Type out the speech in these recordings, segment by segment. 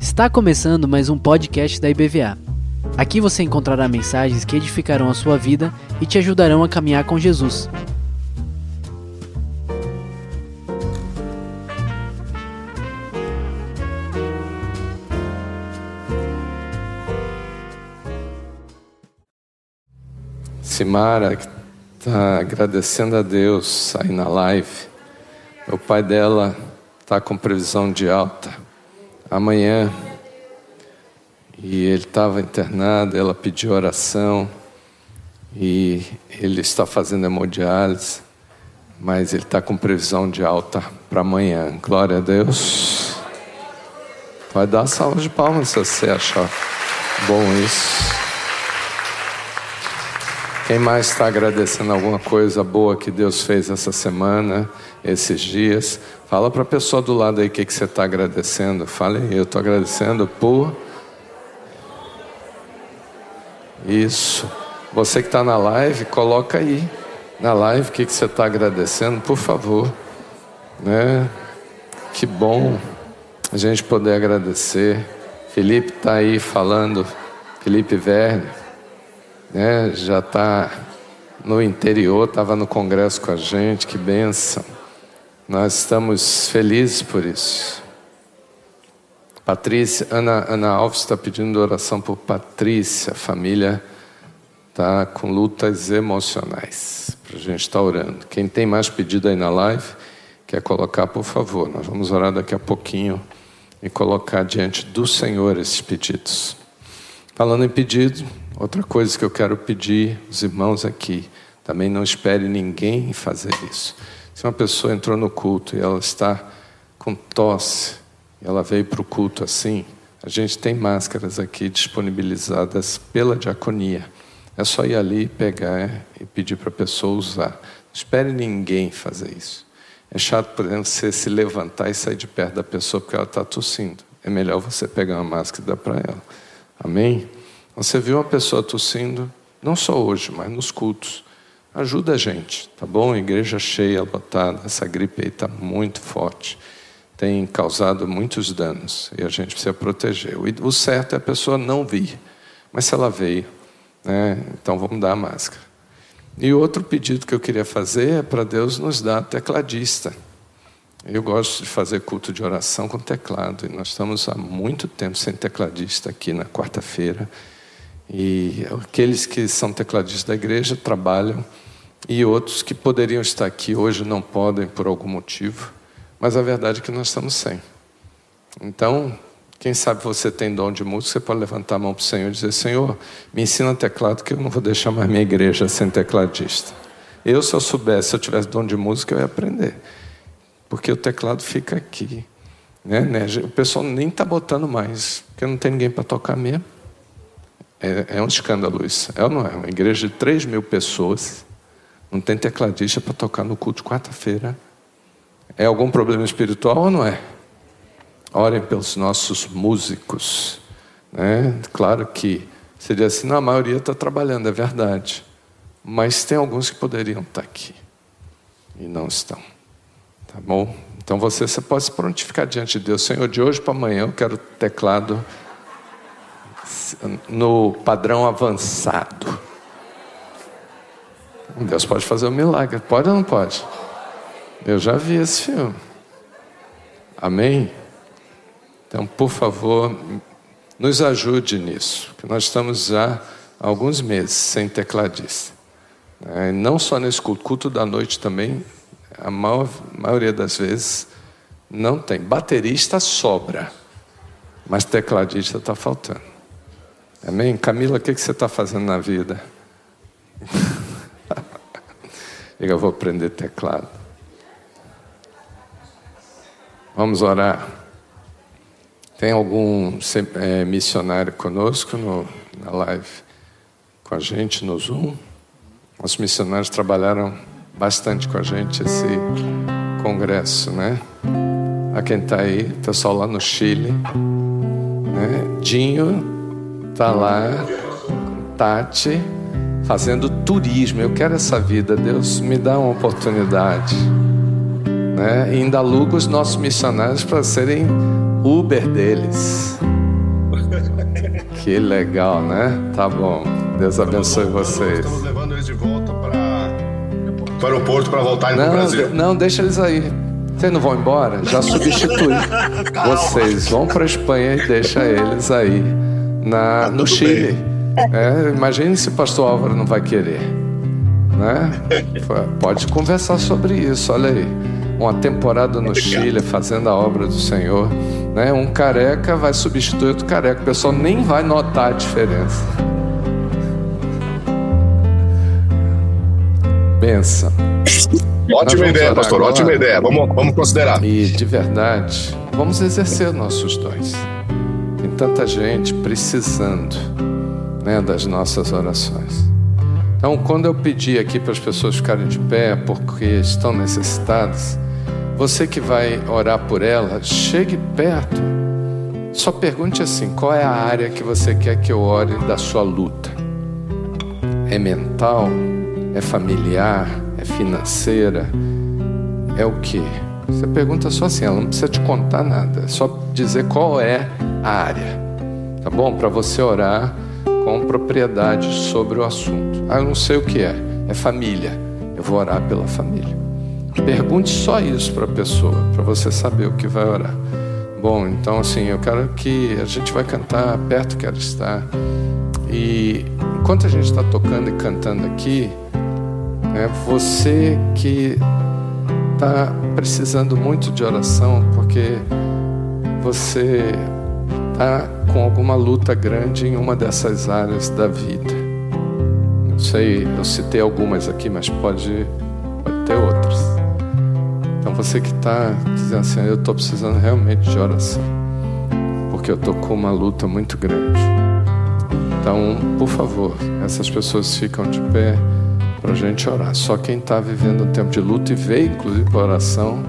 Está começando mais um podcast da IBVA. Aqui você encontrará mensagens que edificarão a sua vida e te ajudarão a caminhar com Jesus. Simara, está agradecendo a Deus aí na live. O pai dela está com previsão de alta amanhã. E ele estava internado, ela pediu oração. E ele está fazendo hemodiálise, mas ele está com previsão de alta para amanhã. Glória a Deus. Vai dar salva de palmas se você achar bom isso. Quem mais está agradecendo alguma coisa boa que Deus fez essa semana, esses dias? Fala para a pessoa do lado aí o que, que você está agradecendo. Fale aí, eu estou agradecendo por. Isso. Você que está na live, coloca aí na live o que, que você está agradecendo, por favor. Né? Que bom a gente poder agradecer. Felipe está aí falando, Felipe Verne né, já está no interior, estava no congresso com a gente, que benção. Nós estamos felizes por isso. Patrícia, Ana, Ana Alves está pedindo oração por Patrícia, família está com lutas emocionais. Para a gente estar tá orando. Quem tem mais pedido aí na live, quer colocar, por favor. Nós vamos orar daqui a pouquinho e colocar diante do Senhor esses pedidos. Falando em pedido, Outra coisa que eu quero pedir os irmãos aqui, também não espere ninguém fazer isso. Se uma pessoa entrou no culto e ela está com tosse, ela veio para o culto assim, a gente tem máscaras aqui disponibilizadas pela diaconia. É só ir ali pegar e pedir para a pessoa usar. Não espere ninguém fazer isso. É chato, por exemplo, você se levantar e sair de perto da pessoa porque ela está tossindo. É melhor você pegar uma máscara e dar para ela. Amém? Você viu uma pessoa tossindo, não só hoje, mas nos cultos. Ajuda a gente, tá bom? Igreja cheia, lotada. Essa gripe aí está muito forte. Tem causado muitos danos e a gente precisa proteger. O certo é a pessoa não vir. Mas se ela veio, né, então vamos dar a máscara. E outro pedido que eu queria fazer é para Deus nos dar tecladista. Eu gosto de fazer culto de oração com teclado, e nós estamos há muito tempo sem tecladista aqui na quarta-feira. E aqueles que são tecladistas da igreja trabalham, e outros que poderiam estar aqui hoje não podem por algum motivo, mas a verdade é que nós estamos sem. Então, quem sabe você tem dom de música, você pode levantar a mão para o Senhor e dizer: Senhor, me ensina teclado, que eu não vou deixar mais minha igreja sem tecladista. Eu, se eu soubesse, se eu tivesse dom de música, eu ia aprender. Porque o teclado fica aqui. Né, né? O pessoal nem está botando mais, porque não tem ninguém para tocar mesmo. É, é um escândalo isso. É ou não é? Uma igreja de 3 mil pessoas, não tem tecladista para tocar no culto quarta-feira. É algum problema espiritual ou não é? Orem pelos nossos músicos. Né? Claro que seria assim, não, a maioria está trabalhando, é verdade. Mas tem alguns que poderiam estar tá aqui e não estão. Tá bom? Então você, você pode se prontificar diante de Deus. Senhor, de hoje para amanhã eu quero teclado no padrão avançado. Deus pode fazer um milagre, pode ou não pode? Eu já vi esse filme. Amém? Então, por favor, nos ajude nisso, que nós estamos já há alguns meses sem tecladista. É, não só nesse culto, culto da noite também, a maior, maioria das vezes não tem. Baterista sobra, mas tecladista está faltando. Amém? Camila, o que você está fazendo na vida? eu vou aprender teclado. Vamos orar. Tem algum é, missionário conosco no, na live com a gente no Zoom? Os missionários trabalharam bastante com a gente esse congresso, né? A quem está aí, pessoal lá no Chile, né? Dinho está lá, Tati, fazendo turismo. Eu quero essa vida, Deus me dá uma oportunidade. Né? E ainda aluga os nossos missionários para serem Uber deles. Que legal, né? Tá bom. Deus abençoe vocês. Estamos levando eles de volta para o aeroporto para voltarem para o Brasil. Não, deixa eles aí. Vocês não vão embora? Já substitui. Vocês vão para a Espanha e deixa eles aí na, tá no Chile. É, imagine se o pastor Álvaro não vai querer. Né? Pode conversar sobre isso, olha aí. Uma temporada no Chile fazendo a obra do Senhor. Né? Um careca vai substituir outro careca. O pessoal nem vai notar a diferença. Benção. Ótima ideia, pastor. Agora. Ótima ideia. Vamos, vamos considerar. E de verdade, vamos exercer nossos dons. Tanta gente precisando né, das nossas orações. Então, quando eu pedi aqui para as pessoas ficarem de pé porque estão necessitadas, você que vai orar por elas, chegue perto. Só pergunte assim: qual é a área que você quer que eu ore da sua luta? É mental? É familiar? É financeira? É o que? Você pergunta só assim, ela não precisa te contar nada, é só dizer qual é a área, tá bom? Para você orar com propriedade sobre o assunto. Ah, eu não sei o que é. É família. Eu vou orar pela família. Pergunte só isso para a pessoa, para você saber o que vai orar. Bom, então assim, eu quero que a gente vai cantar perto quero estar. E enquanto a gente está tocando e cantando aqui, é você que está precisando muito de oração, porque você está com alguma luta grande em uma dessas áreas da vida. Não sei, eu citei algumas aqui, mas pode, pode ter outras. Então você que está dizendo assim, eu estou precisando realmente de oração, porque eu estou com uma luta muito grande. Então, por favor, essas pessoas ficam de pé para a gente orar. Só quem está vivendo um tempo de luta e veio, inclusive, para oração,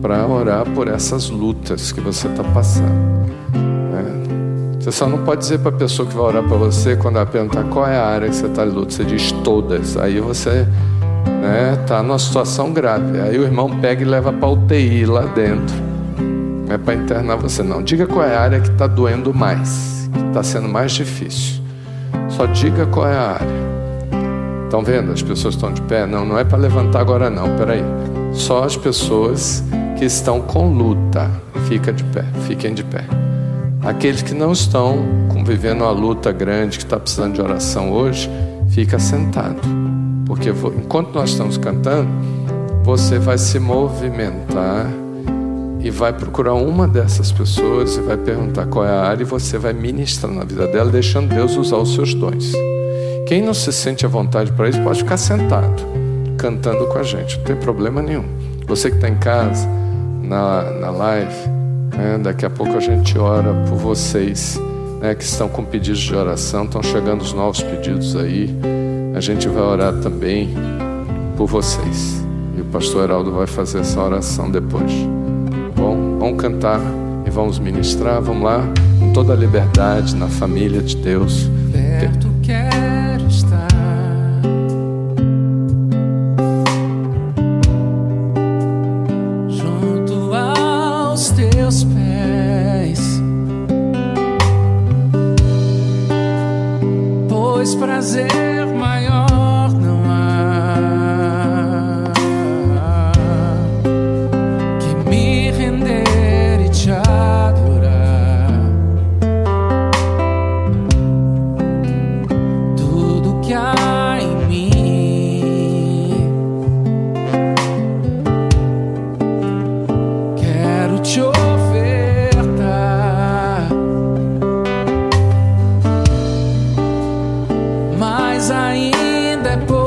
para orar por essas lutas que você está passando. Você só não pode dizer para a pessoa que vai orar para você, quando ela perguntar qual é a área que você está de luto, você diz todas. Aí você está né, tá numa situação grave. Aí o irmão pega e leva para UTI lá dentro. Não é para internar você, não. Diga qual é a área que está doendo mais, que está sendo mais difícil. Só diga qual é a área. Estão vendo? As pessoas estão de pé? Não, não é para levantar agora, não. Peraí. Só as pessoas que estão com luta. Fica de pé, fiquem de pé. Aqueles que não estão convivendo uma luta grande, que está precisando de oração hoje, fica sentado. Porque enquanto nós estamos cantando, você vai se movimentar e vai procurar uma dessas pessoas e vai perguntar qual é a área e você vai ministrar na vida dela, deixando Deus usar os seus dons. Quem não se sente à vontade para isso pode ficar sentado, cantando com a gente, não tem problema nenhum. Você que está em casa, na, na live, é, daqui a pouco a gente ora por vocês né, que estão com pedidos de oração. Estão chegando os novos pedidos aí. A gente vai orar também por vocês. E o pastor Heraldo vai fazer essa oração depois. Bom, vamos cantar e vamos ministrar. Vamos lá, com toda a liberdade, na família de Deus. ainda é pouco.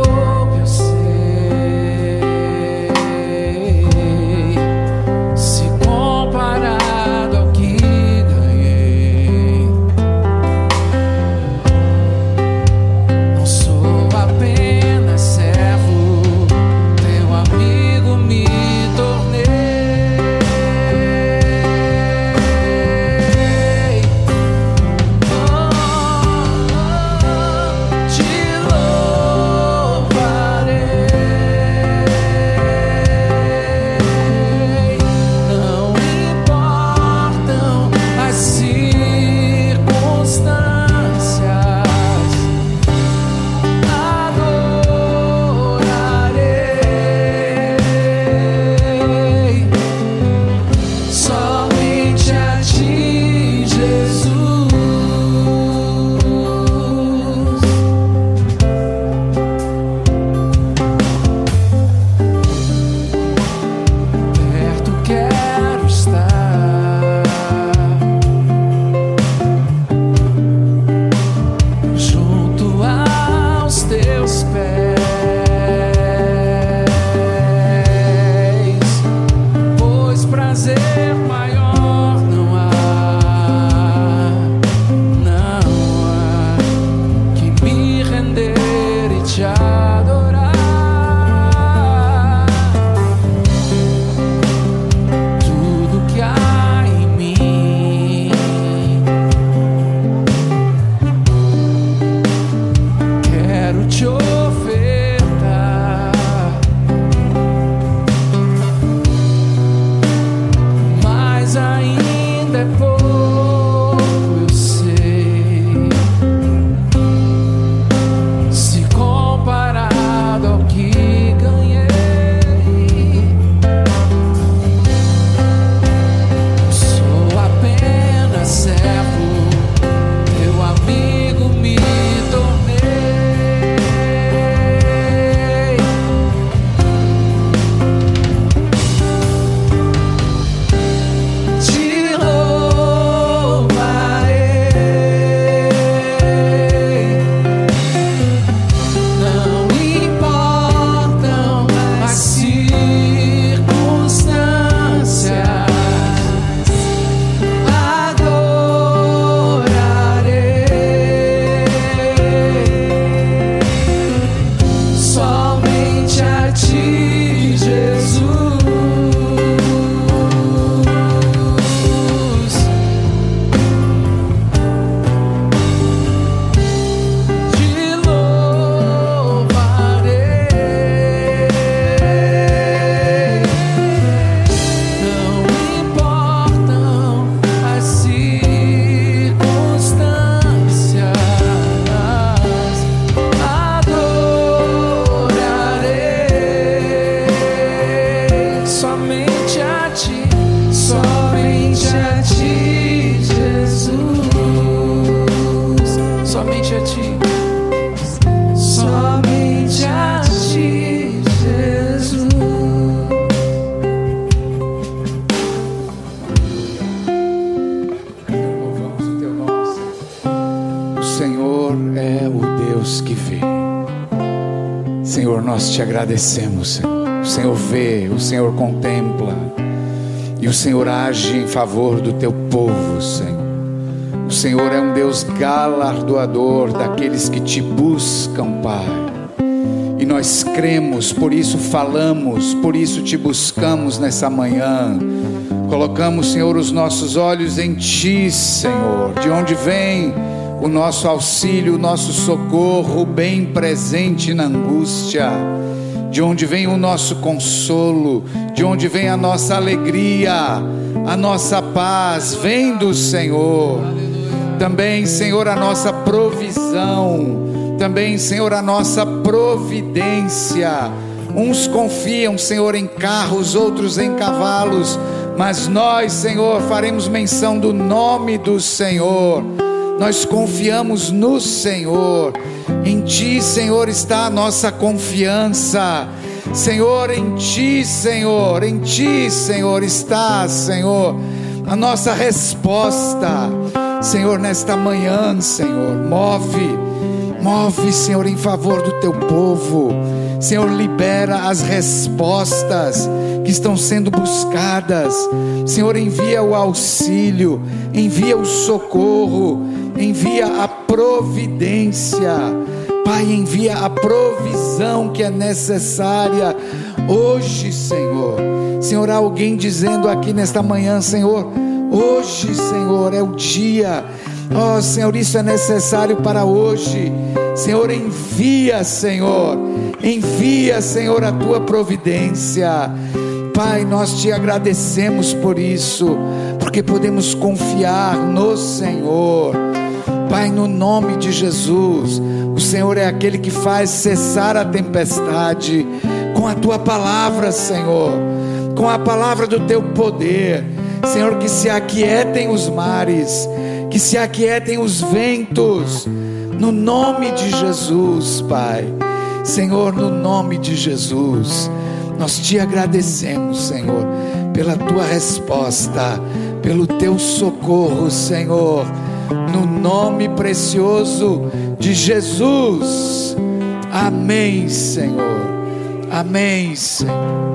Somente a ti, somente a ti, Jesus. Louvamos o teu nome, Senhor. O Senhor é o Deus que vê. Senhor, nós te agradecemos, Senhor. O Senhor vê, o Senhor contempla. E o Senhor age em favor do teu povo, Senhor. Senhor é um Deus galardoador daqueles que te buscam, Pai. E nós cremos, por isso falamos, por isso te buscamos nessa manhã. Colocamos, Senhor, os nossos olhos em Ti, Senhor, de onde vem o nosso auxílio, o nosso socorro, bem presente na angústia, de onde vem o nosso consolo, de onde vem a nossa alegria, a nossa paz, vem do Senhor. Também, Senhor, a nossa provisão, também, Senhor, a nossa providência. Uns confiam, Senhor, em carros, outros em cavalos, mas nós, Senhor, faremos menção do nome do Senhor. Nós confiamos no Senhor. Em Ti, Senhor, está a nossa confiança. Senhor, em Ti, Senhor, em Ti, Senhor, está, Senhor, a nossa resposta. Senhor, nesta manhã, Senhor, move, move, Senhor, em favor do Teu povo. Senhor, libera as respostas que estão sendo buscadas. Senhor, envia o auxílio, envia o socorro, envia a providência. Pai, envia a provisão que é necessária hoje, Senhor. Senhor, há alguém dizendo aqui nesta manhã, Senhor, hoje, Senhor, é o dia. Oh, Senhor, isso é necessário para hoje. Senhor, envia, Senhor. Envia, Senhor, a tua providência. Pai, nós te agradecemos por isso, porque podemos confiar no Senhor. Pai, no nome de Jesus, o Senhor é aquele que faz cessar a tempestade com a tua palavra, Senhor, com a palavra do teu poder. Senhor, que se aquietem os mares, que se aquietem os ventos, no nome de Jesus, Pai. Senhor, no nome de Jesus, nós te agradecemos, Senhor, pela tua resposta, pelo teu socorro, Senhor, no nome precioso de Jesus. Amém, Senhor. Amém, Senhor.